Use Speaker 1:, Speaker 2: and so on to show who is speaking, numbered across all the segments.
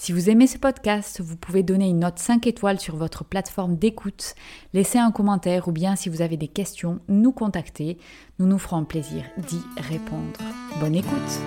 Speaker 1: Si vous aimez ce podcast, vous pouvez donner une note 5 étoiles sur votre plateforme d'écoute, laisser un commentaire ou bien si vous avez des questions, nous contacter. Nous nous ferons plaisir d'y répondre. Bonne écoute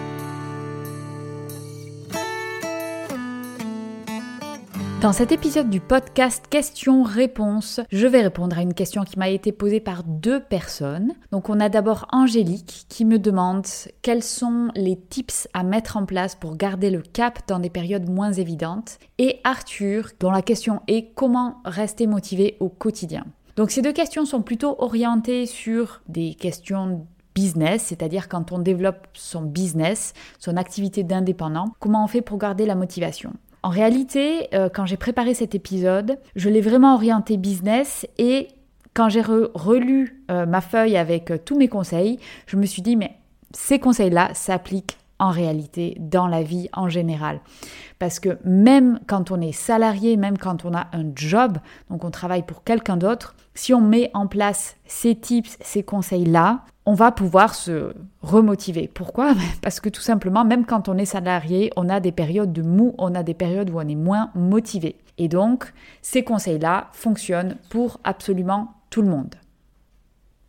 Speaker 1: Dans cet épisode du podcast Questions-réponses, je vais répondre à une question qui m'a été posée par deux personnes. Donc on a d'abord Angélique qui me demande quels sont les tips à mettre en place pour garder le cap dans des périodes moins évidentes et Arthur dont la question est comment rester motivé au quotidien. Donc ces deux questions sont plutôt orientées sur des questions business, c'est-à-dire quand on développe son business, son activité d'indépendant, comment on fait pour garder la motivation. En réalité, euh, quand j'ai préparé cet épisode, je l'ai vraiment orienté business et quand j'ai relu euh, ma feuille avec euh, tous mes conseils, je me suis dit, mais ces conseils-là s'appliquent en réalité dans la vie en général. Parce que même quand on est salarié, même quand on a un job, donc on travaille pour quelqu'un d'autre, si on met en place ces tips, ces conseils-là, on va pouvoir se remotiver. Pourquoi? Parce que tout simplement, même quand on est salarié, on a des périodes de mou, on a des périodes où on est moins motivé. Et donc, ces conseils-là fonctionnent pour absolument tout le monde.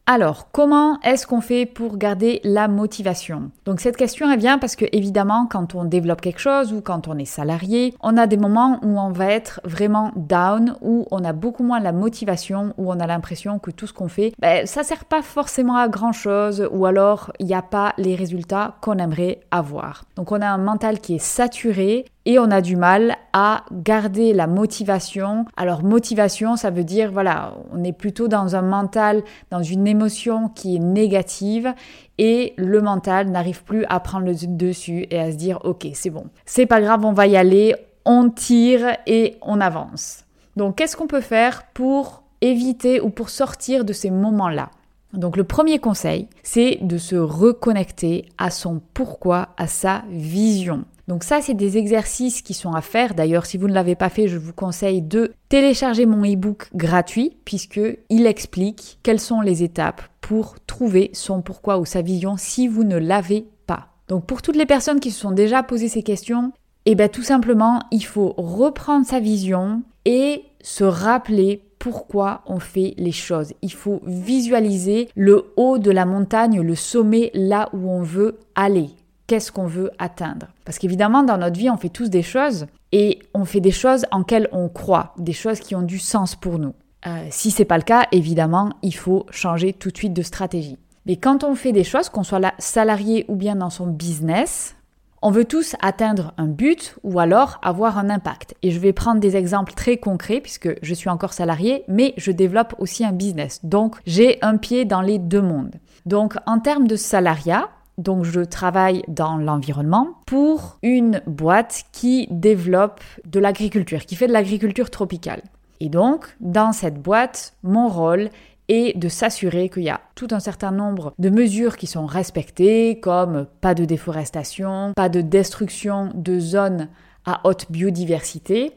Speaker 1: Alors, comment est-ce qu'on fait pour garder la motivation? Donc cette question elle vient parce que évidemment quand on développe quelque chose ou quand on est salarié, on a des moments où on va être vraiment down, où on a beaucoup moins la motivation, où on a l'impression que tout ce qu'on fait, ben, ça sert pas forcément à grand chose ou alors il n'y a pas les résultats qu'on aimerait avoir. Donc on a un mental qui est saturé et on a du mal à garder la motivation. Alors motivation, ça veut dire, voilà, on est plutôt dans un mental, dans une émotion qui est négative et le mental n'arrive plus à prendre le dessus et à se dire, ok, c'est bon, c'est pas grave, on va y aller, on tire et on avance. Donc qu'est-ce qu'on peut faire pour éviter ou pour sortir de ces moments-là? Donc le premier conseil, c'est de se reconnecter à son pourquoi, à sa vision. Donc ça, c'est des exercices qui sont à faire. D'ailleurs, si vous ne l'avez pas fait, je vous conseille de télécharger mon e-book gratuit puisque il explique quelles sont les étapes pour trouver son pourquoi ou sa vision si vous ne l'avez pas. Donc pour toutes les personnes qui se sont déjà posées ces questions, eh bien tout simplement, il faut reprendre sa vision et se rappeler pourquoi on fait les choses. Il faut visualiser le haut de la montagne, le sommet, là où on veut aller qu'est-ce qu'on veut atteindre. Parce qu'évidemment, dans notre vie, on fait tous des choses et on fait des choses en quelles on croit, des choses qui ont du sens pour nous. Euh, si c'est pas le cas, évidemment, il faut changer tout de suite de stratégie. Mais quand on fait des choses, qu'on soit là, salarié ou bien dans son business, on veut tous atteindre un but ou alors avoir un impact. Et je vais prendre des exemples très concrets puisque je suis encore salarié, mais je développe aussi un business. Donc j'ai un pied dans les deux mondes. Donc en termes de salariat, donc je travaille dans l'environnement pour une boîte qui développe de l'agriculture, qui fait de l'agriculture tropicale. Et donc, dans cette boîte, mon rôle et de s'assurer qu'il y a tout un certain nombre de mesures qui sont respectées, comme pas de déforestation, pas de destruction de zones à haute biodiversité.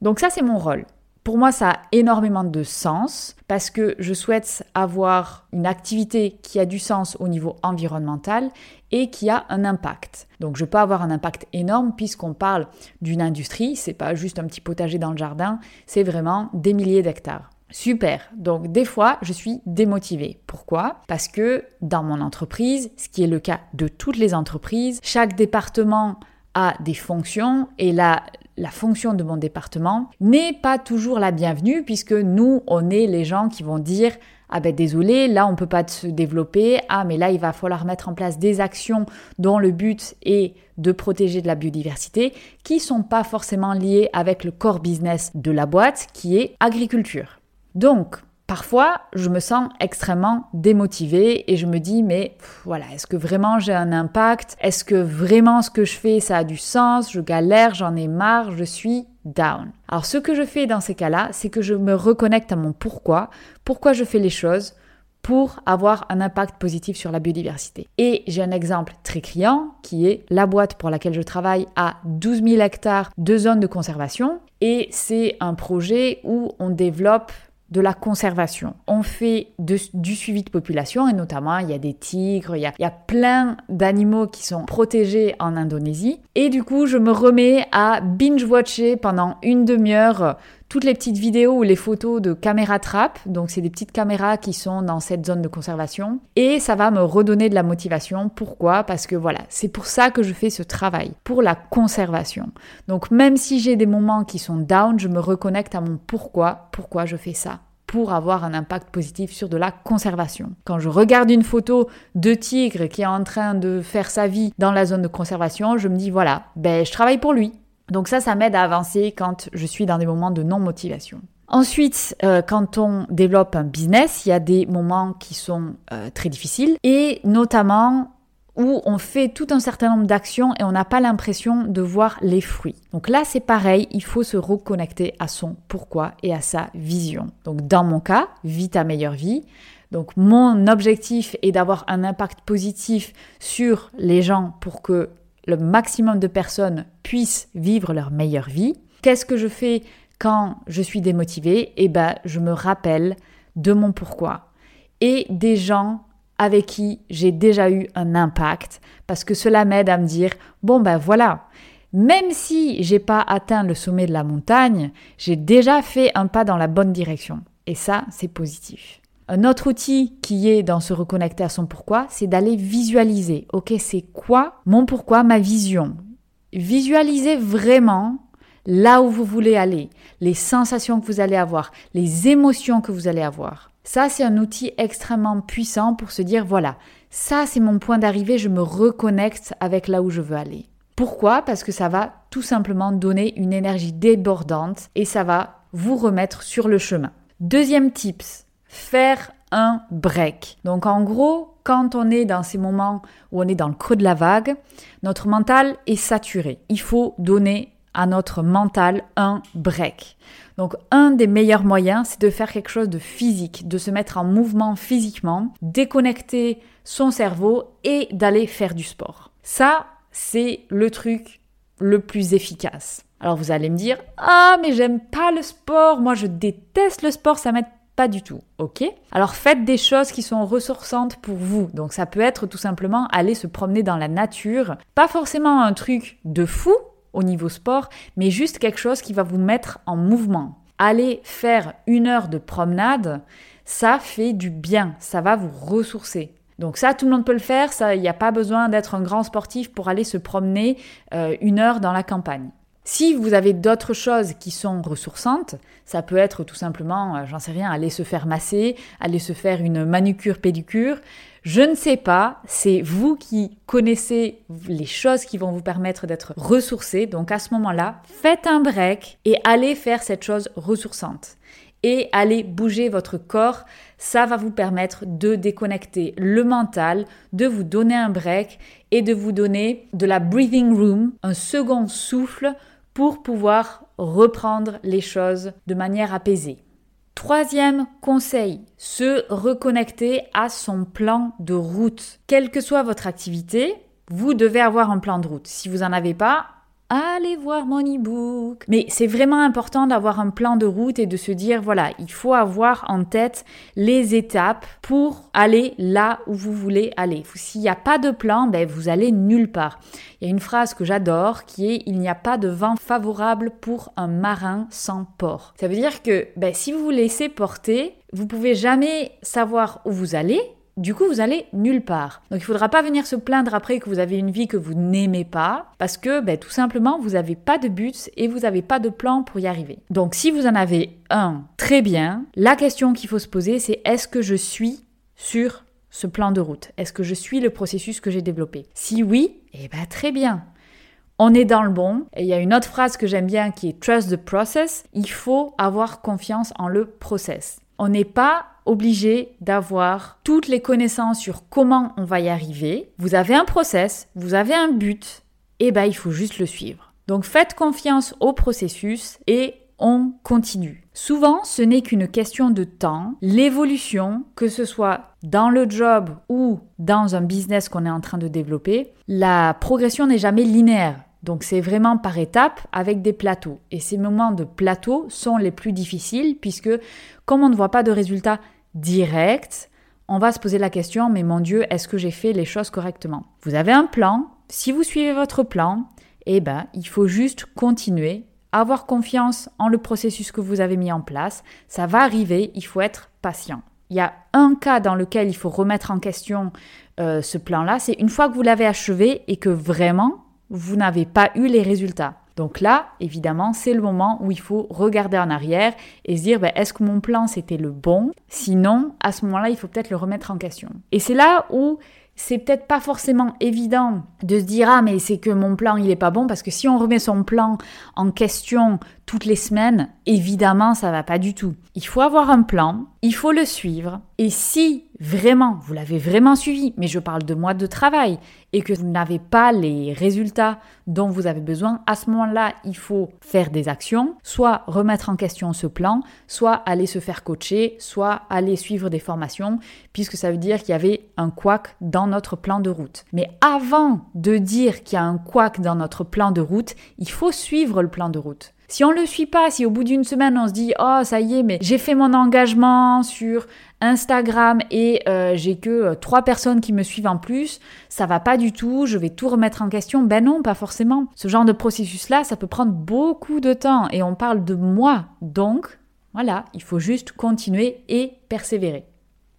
Speaker 1: Donc ça, c'est mon rôle. Pour moi, ça a énormément de sens parce que je souhaite avoir une activité qui a du sens au niveau environnemental et qui a un impact. Donc je peux avoir un impact énorme puisqu'on parle d'une industrie, c'est pas juste un petit potager dans le jardin, c'est vraiment des milliers d'hectares. Super. Donc des fois, je suis démotivée. Pourquoi? Parce que dans mon entreprise, ce qui est le cas de toutes les entreprises, chaque département a des fonctions et la, la fonction de mon département n'est pas toujours la bienvenue puisque nous, on est les gens qui vont dire ah ben désolé, là on peut pas se développer, ah mais là il va falloir mettre en place des actions dont le but est de protéger de la biodiversité qui sont pas forcément liées avec le core business de la boîte qui est agriculture. Donc Parfois, je me sens extrêmement démotivée et je me dis mais voilà, est-ce que vraiment j'ai un impact? Est-ce que vraiment ce que je fais ça a du sens? Je galère, j'en ai marre, je suis down. Alors ce que je fais dans ces cas-là, c'est que je me reconnecte à mon pourquoi, pourquoi je fais les choses pour avoir un impact positif sur la biodiversité. Et j'ai un exemple très criant qui est la boîte pour laquelle je travaille à 12 000 hectares de zones de conservation et c'est un projet où on développe de la conservation. On fait du suivi de population et notamment il y a des tigres, il y a, il y a plein d'animaux qui sont protégés en Indonésie. Et du coup, je me remets à binge-watcher pendant une demi-heure toutes les petites vidéos ou les photos de caméra trap. Donc, c'est des petites caméras qui sont dans cette zone de conservation. Et ça va me redonner de la motivation. Pourquoi? Parce que voilà, c'est pour ça que je fais ce travail, pour la conservation. Donc, même si j'ai des moments qui sont down, je me reconnecte à mon pourquoi, pourquoi je fais ça pour avoir un impact positif sur de la conservation. Quand je regarde une photo de tigre qui est en train de faire sa vie dans la zone de conservation, je me dis voilà, ben je travaille pour lui. Donc ça, ça m'aide à avancer quand je suis dans des moments de non-motivation. Ensuite, euh, quand on développe un business, il y a des moments qui sont euh, très difficiles et notamment où on fait tout un certain nombre d'actions et on n'a pas l'impression de voir les fruits. Donc là, c'est pareil, il faut se reconnecter à son pourquoi et à sa vision. Donc dans mon cas, vis ta meilleure vie. Donc mon objectif est d'avoir un impact positif sur les gens pour que le maximum de personnes puissent vivre leur meilleure vie. Qu'est-ce que je fais quand je suis démotivée? Eh ben, je me rappelle de mon pourquoi et des gens avec qui j'ai déjà eu un impact parce que cela m'aide à me dire bon ben voilà, même si j'ai pas atteint le sommet de la montagne, j'ai déjà fait un pas dans la bonne direction et ça c'est positif. Un autre outil qui est dans se reconnecter à son pourquoi, c'est d'aller visualiser. Ok, c'est quoi mon pourquoi, ma vision? Visualisez vraiment là où vous voulez aller, les sensations que vous allez avoir, les émotions que vous allez avoir. Ça, c'est un outil extrêmement puissant pour se dire, voilà, ça, c'est mon point d'arrivée, je me reconnecte avec là où je veux aller. Pourquoi? Parce que ça va tout simplement donner une énergie débordante et ça va vous remettre sur le chemin. Deuxième tips, faire un break. Donc en gros, quand on est dans ces moments où on est dans le creux de la vague, notre mental est saturé. Il faut donner à notre mental un break. Donc un des meilleurs moyens, c'est de faire quelque chose de physique, de se mettre en mouvement physiquement, déconnecter son cerveau et d'aller faire du sport. Ça, c'est le truc le plus efficace. Alors vous allez me dire, ah mais j'aime pas le sport, moi je déteste le sport, ça m'aide pas du tout, ok? Alors faites des choses qui sont ressourçantes pour vous. Donc ça peut être tout simplement aller se promener dans la nature. Pas forcément un truc de fou au niveau sport, mais juste quelque chose qui va vous mettre en mouvement. Aller faire une heure de promenade, ça fait du bien, ça va vous ressourcer. Donc ça, tout le monde peut le faire, il n'y a pas besoin d'être un grand sportif pour aller se promener euh, une heure dans la campagne. Si vous avez d'autres choses qui sont ressourçantes, ça peut être tout simplement, euh, j'en sais rien, aller se faire masser, aller se faire une manucure pédicure. Je ne sais pas, c'est vous qui connaissez les choses qui vont vous permettre d'être ressourcé. Donc à ce moment-là, faites un break et allez faire cette chose ressourçante et allez bouger votre corps. Ça va vous permettre de déconnecter le mental, de vous donner un break et de vous donner de la breathing room, un second souffle pour pouvoir reprendre les choses de manière apaisée. Troisième conseil, se reconnecter à son plan de route. Quelle que soit votre activité, vous devez avoir un plan de route. Si vous n'en avez pas, allez voir mon e-book. Mais c'est vraiment important d'avoir un plan de route et de se dire, voilà, il faut avoir en tête les étapes pour aller là où vous voulez aller. S'il n'y a pas de plan, ben, vous allez nulle part. Il y a une phrase que j'adore qui est, il n'y a pas de vent favorable pour un marin sans port. Ça veut dire que ben, si vous vous laissez porter, vous pouvez jamais savoir où vous allez, du coup, vous allez nulle part. Donc, il ne faudra pas venir se plaindre après que vous avez une vie que vous n'aimez pas, parce que ben, tout simplement, vous n'avez pas de but et vous n'avez pas de plan pour y arriver. Donc, si vous en avez un, très bien. La question qu'il faut se poser, c'est est-ce que je suis sur ce plan de route? Est-ce que je suis le processus que j'ai développé? Si oui, eh ben très bien. On est dans le bon. Et il y a une autre phrase que j'aime bien qui est trust the process. Il faut avoir confiance en le process. On n'est pas obligé d'avoir toutes les connaissances sur comment on va y arriver. Vous avez un process, vous avez un but, et ben il faut juste le suivre. Donc faites confiance au processus et on continue. Souvent, ce n'est qu'une question de temps. L'évolution, que ce soit dans le job ou dans un business qu'on est en train de développer, la progression n'est jamais linéaire. Donc c'est vraiment par étapes avec des plateaux. Et ces moments de plateau sont les plus difficiles puisque comme on ne voit pas de résultats direct, on va se poser la question, mais mon Dieu, est-ce que j'ai fait les choses correctement? Vous avez un plan, si vous suivez votre plan, eh ben, il faut juste continuer, avoir confiance en le processus que vous avez mis en place, ça va arriver, il faut être patient. Il y a un cas dans lequel il faut remettre en question euh, ce plan-là, c'est une fois que vous l'avez achevé et que vraiment, vous n'avez pas eu les résultats. Donc là, évidemment, c'est le moment où il faut regarder en arrière et se dire, ben, est-ce que mon plan c'était le bon? Sinon, à ce moment-là, il faut peut-être le remettre en question. Et c'est là où c'est peut-être pas forcément évident de se dire ah mais c'est que mon plan il est pas bon parce que si on remet son plan en question toutes les semaines, évidemment ça va pas du tout. Il faut avoir un plan, il faut le suivre et si vraiment vous l'avez vraiment suivi, mais je parle de mois de travail et que vous n'avez pas les résultats dont vous avez besoin, à ce moment-là, il faut faire des actions, soit remettre en question ce plan, soit aller se faire coacher, soit aller suivre des formations, puisque ça veut dire qu'il y avait un couac dans notre plan de route. Mais avant de dire qu'il y a un couac dans notre plan de route, il faut suivre le plan de route. Si on le suit pas, si au bout d'une semaine on se dit oh ça y est mais j'ai fait mon engagement sur Instagram et euh, j'ai que euh, trois personnes qui me suivent en plus, ça va pas du tout, je vais tout remettre en question. Ben non, pas forcément. Ce genre de processus là, ça peut prendre beaucoup de temps et on parle de mois. Donc voilà, il faut juste continuer et persévérer.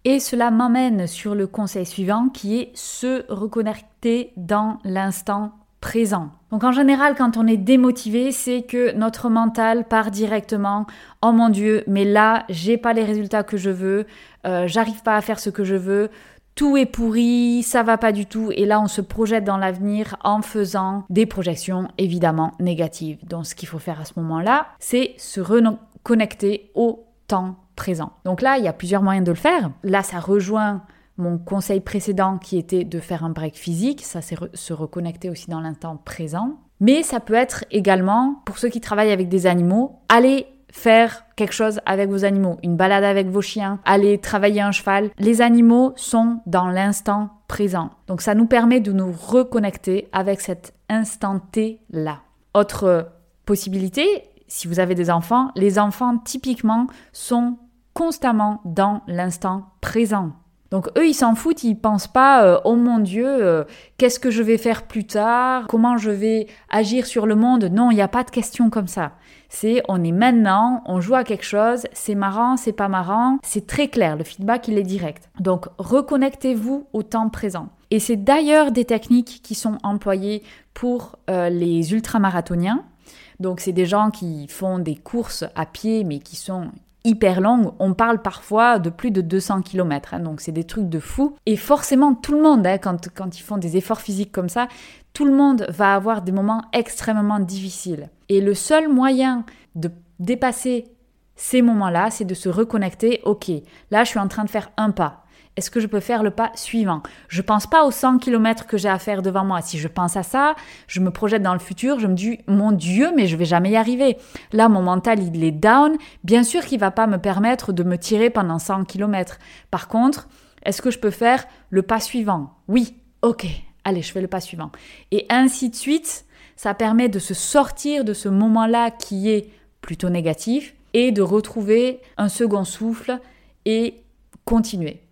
Speaker 1: Et cela m'emmène sur le conseil suivant qui est se reconnecter dans l'instant présent. Donc en général, quand on est démotivé, c'est que notre mental part directement Oh mon Dieu, mais là, j'ai pas les résultats que je veux, euh, j'arrive pas à faire ce que je veux, tout est pourri, ça va pas du tout. Et là, on se projette dans l'avenir en faisant des projections évidemment négatives. Donc ce qu'il faut faire à ce moment-là, c'est se reconnecter au temps présent. Donc là, il y a plusieurs moyens de le faire. Là, ça rejoint mon conseil précédent qui était de faire un break physique, ça c'est se reconnecter aussi dans l'instant présent. Mais ça peut être également, pour ceux qui travaillent avec des animaux, aller faire quelque chose avec vos animaux, une balade avec vos chiens, aller travailler un cheval. Les animaux sont dans l'instant présent. Donc ça nous permet de nous reconnecter avec cet instant T là. Autre possibilité, si vous avez des enfants, les enfants typiquement sont constamment dans l'instant présent. Donc eux, ils s'en foutent, ils pensent pas euh, oh mon Dieu, euh, qu'est-ce que je vais faire plus tard, comment je vais agir sur le monde. Non, il n'y a pas de question comme ça. C'est on est maintenant, on joue à quelque chose, c'est marrant, c'est pas marrant, c'est très clair, le feedback il est direct. Donc reconnectez-vous au temps présent. Et c'est d'ailleurs des techniques qui sont employées pour euh, les ultramarathoniens. Donc c'est des gens qui font des courses à pied mais qui sont hyper longue. On parle parfois de plus de 200 km, hein, donc c'est des trucs de fou. Et forcément, tout le monde, hein, quand, quand ils font des efforts physiques comme ça, tout le monde va avoir des moments extrêmement difficiles. Et le seul moyen de dépasser ces moments-là, c'est de se reconnecter, ok, là je suis en train de faire un pas. Est-ce que je peux faire le pas suivant? Je pense pas aux 100 km que j'ai à faire devant moi. Si je pense à ça, je me projette dans le futur, je me dis mon dieu, mais je vais jamais y arriver. Là, mon mental, il est down. Bien sûr qu'il va pas me permettre de me tirer pendant 100 km. Par contre, est-ce que je peux faire le pas suivant? Oui. OK. Allez, je fais le pas suivant. Et ainsi de suite, ça permet de se sortir de ce moment-là qui est plutôt négatif et de retrouver un second souffle et continuer.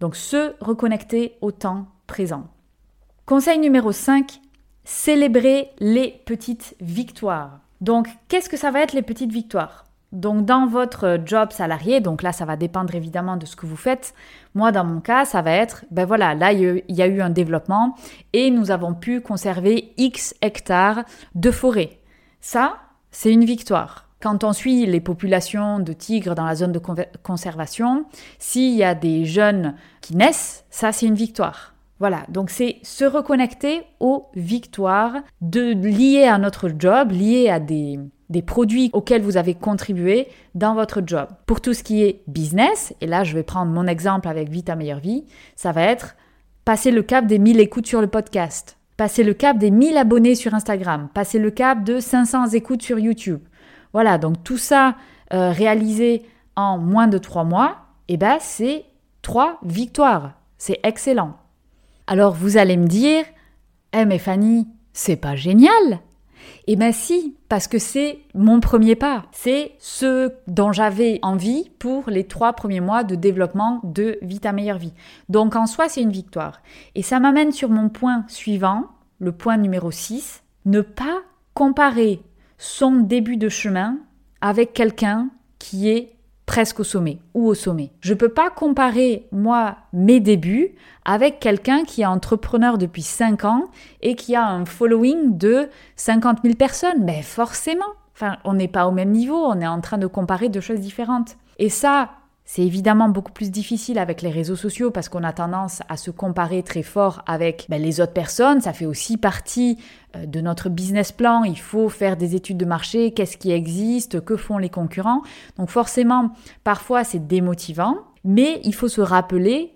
Speaker 1: Donc se reconnecter au temps présent. Conseil numéro 5, célébrer les petites victoires. Donc qu'est-ce que ça va être les petites victoires? Donc dans votre job salarié, donc là ça va dépendre évidemment de ce que vous faites. Moi dans mon cas, ça va être, ben voilà, là il y a eu un développement et nous avons pu conserver X hectares de forêt. Ça, c'est une victoire. Quand on suit les populations de tigres dans la zone de conservation, s'il y a des jeunes qui naissent, ça c'est une victoire. Voilà, donc c'est se reconnecter aux victoires de, liées à notre job, liées à des, des produits auxquels vous avez contribué dans votre job. Pour tout ce qui est business, et là je vais prendre mon exemple avec Vita Meilleure Vie, ça va être passer le cap des 1000 écoutes sur le podcast, passer le cap des 1000 abonnés sur Instagram, passer le cap de 500 écoutes sur YouTube. Voilà, donc tout ça euh, réalisé en moins de trois mois, et eh ben c'est trois victoires. C'est excellent. Alors vous allez me dire, eh mais Fanny, c'est pas génial Eh bien si, parce que c'est mon premier pas. C'est ce dont j'avais envie pour les trois premiers mois de développement de Vita Meilleure Vie. Donc en soi, c'est une victoire. Et ça m'amène sur mon point suivant, le point numéro 6, ne pas comparer son début de chemin avec quelqu'un qui est presque au sommet ou au sommet. Je ne peux pas comparer, moi, mes débuts avec quelqu'un qui est entrepreneur depuis 5 ans et qui a un following de 50 000 personnes. Mais forcément, enfin, on n'est pas au même niveau, on est en train de comparer deux choses différentes. Et ça, c'est évidemment beaucoup plus difficile avec les réseaux sociaux parce qu'on a tendance à se comparer très fort avec ben, les autres personnes. Ça fait aussi partie euh, de notre business plan. Il faut faire des études de marché, qu'est-ce qui existe, que font les concurrents? Donc forcément, parfois c'est démotivant, mais il faut se rappeler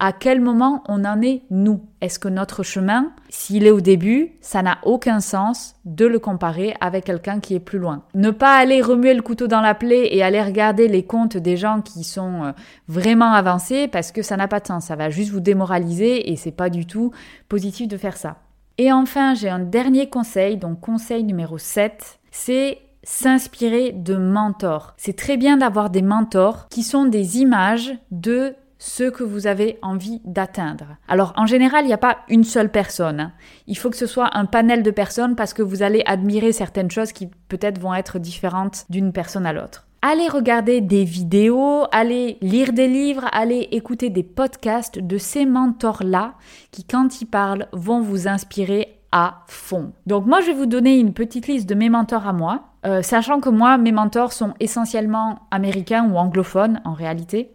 Speaker 1: à quel moment on en est nous? Est-ce que notre chemin, s'il est au début, ça n'a aucun sens de le comparer avec quelqu'un qui est plus loin? Ne pas aller remuer le couteau dans la plaie et aller regarder les comptes des gens qui sont euh, vraiment avancés parce que ça n'a pas de sens, ça va juste vous démoraliser et c'est pas du tout positif de faire ça. Et enfin, j'ai un dernier conseil, donc conseil numéro 7, c'est s'inspirer de mentors. C'est très bien d'avoir des mentors qui sont des images de ce que vous avez envie d'atteindre. Alors en général, il n'y a pas une seule personne. Hein. Il faut que ce soit un panel de personnes parce que vous allez admirer certaines choses qui peut-être vont être différentes d'une personne à l'autre. Allez regarder des vidéos, allez lire des livres, allez écouter des podcasts de ces mentors-là qui, quand ils parlent, vont vous inspirer à fond. Donc moi, je vais vous donner une petite liste de mes mentors à moi, euh, sachant que moi, mes mentors sont essentiellement américains ou anglophones en réalité.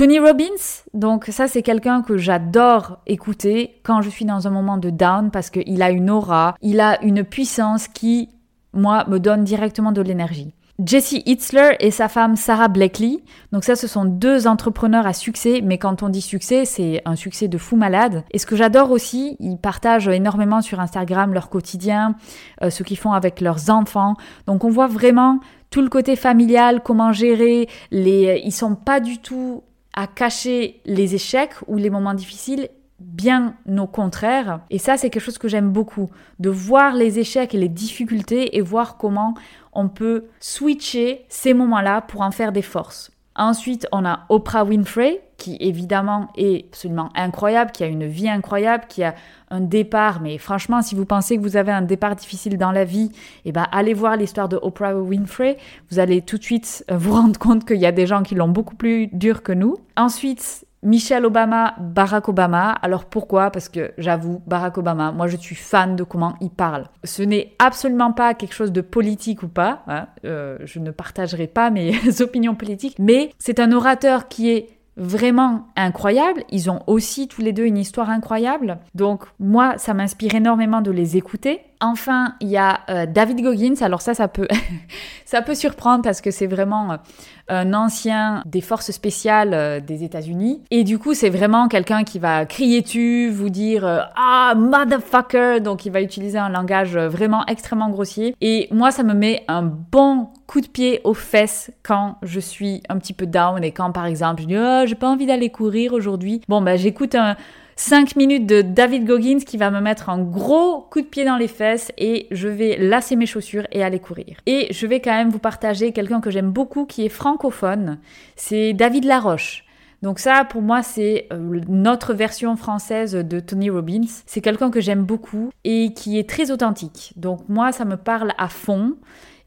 Speaker 1: Tony Robbins, donc ça c'est quelqu'un que j'adore écouter quand je suis dans un moment de down parce qu'il a une aura, il a une puissance qui, moi, me donne directement de l'énergie. Jesse Itzler et sa femme Sarah Blakely. Donc ça, ce sont deux entrepreneurs à succès, mais quand on dit succès, c'est un succès de fou malade. Et ce que j'adore aussi, ils partagent énormément sur Instagram leur quotidien, euh, ce qu'ils font avec leurs enfants. Donc on voit vraiment tout le côté familial, comment gérer les... Ils sont pas du tout à cacher les échecs ou les moments difficiles, bien au contraire. Et ça, c'est quelque chose que j'aime beaucoup, de voir les échecs et les difficultés et voir comment on peut switcher ces moments-là pour en faire des forces. Ensuite, on a Oprah Winfrey, qui évidemment est absolument incroyable, qui a une vie incroyable, qui a un départ. Mais franchement, si vous pensez que vous avez un départ difficile dans la vie, eh ben, allez voir l'histoire de Oprah Winfrey. Vous allez tout de suite vous rendre compte qu'il y a des gens qui l'ont beaucoup plus dur que nous. Ensuite, Michelle Obama, Barack Obama. Alors pourquoi? Parce que j'avoue, Barack Obama, moi je suis fan de comment il parle. Ce n'est absolument pas quelque chose de politique ou pas. Hein. Euh, je ne partagerai pas mes opinions politiques, mais c'est un orateur qui est vraiment incroyable. Ils ont aussi tous les deux une histoire incroyable. Donc moi, ça m'inspire énormément de les écouter. Enfin, il y a euh, David Goggins. Alors ça, ça peut, ça peut surprendre parce que c'est vraiment euh, un ancien des forces spéciales euh, des États-Unis. Et du coup, c'est vraiment quelqu'un qui va crier tu, vous dire ah motherfucker. Donc, il va utiliser un langage vraiment extrêmement grossier. Et moi, ça me met un bon coup de pied aux fesses quand je suis un petit peu down et quand, par exemple, je dis oh, j'ai pas envie d'aller courir aujourd'hui. Bon, ben, j'écoute un 5 minutes de David Goggins qui va me mettre un gros coup de pied dans les fesses et je vais lasser mes chaussures et aller courir. Et je vais quand même vous partager quelqu'un que j'aime beaucoup qui est francophone, c'est David Laroche. Donc ça, pour moi, c'est euh, notre version française de Tony Robbins. C'est quelqu'un que j'aime beaucoup et qui est très authentique. Donc moi, ça me parle à fond.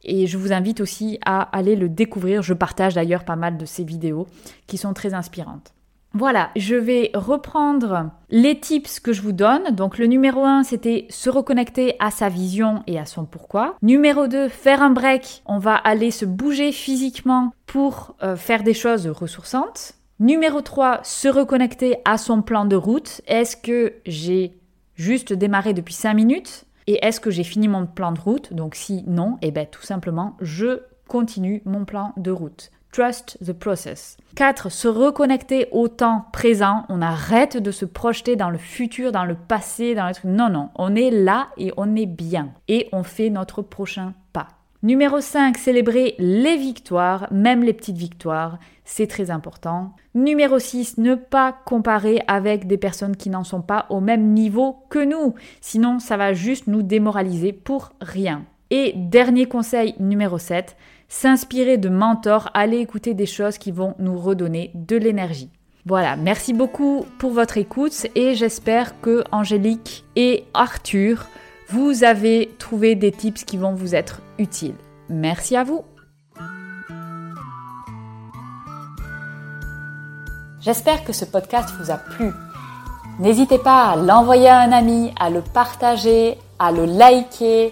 Speaker 1: Et je vous invite aussi à aller le découvrir. Je partage d'ailleurs pas mal de ses vidéos qui sont très inspirantes. Voilà, je vais reprendre les tips que je vous donne. Donc le numéro 1, c'était se reconnecter à sa vision et à son pourquoi. Numéro 2, faire un break. On va aller se bouger physiquement pour euh, faire des choses ressourçantes. Numéro 3, se reconnecter à son plan de route. Est-ce que j'ai juste démarré depuis 5 minutes et est-ce que j'ai fini mon plan de route? Donc si non, eh bien tout simplement, je continue mon plan de route. Trust the process. 4. Se reconnecter au temps présent. On arrête de se projeter dans le futur, dans le passé, dans les trucs. Non, non. On est là et on est bien. Et on fait notre prochain pas. Numéro 5. Célébrer les victoires, même les petites victoires. C'est très important. Numéro 6. Ne pas comparer avec des personnes qui n'en sont pas au même niveau que nous. Sinon, ça va juste nous démoraliser pour rien. Et dernier conseil numéro 7, s'inspirer de mentors, aller écouter des choses qui vont nous redonner de l'énergie. Voilà, merci beaucoup pour votre écoute et j'espère que Angélique et Arthur, vous avez trouvé des tips qui vont vous être utiles. Merci à vous. J'espère que ce podcast vous a plu. N'hésitez pas à l'envoyer à un ami, à le partager, à le liker,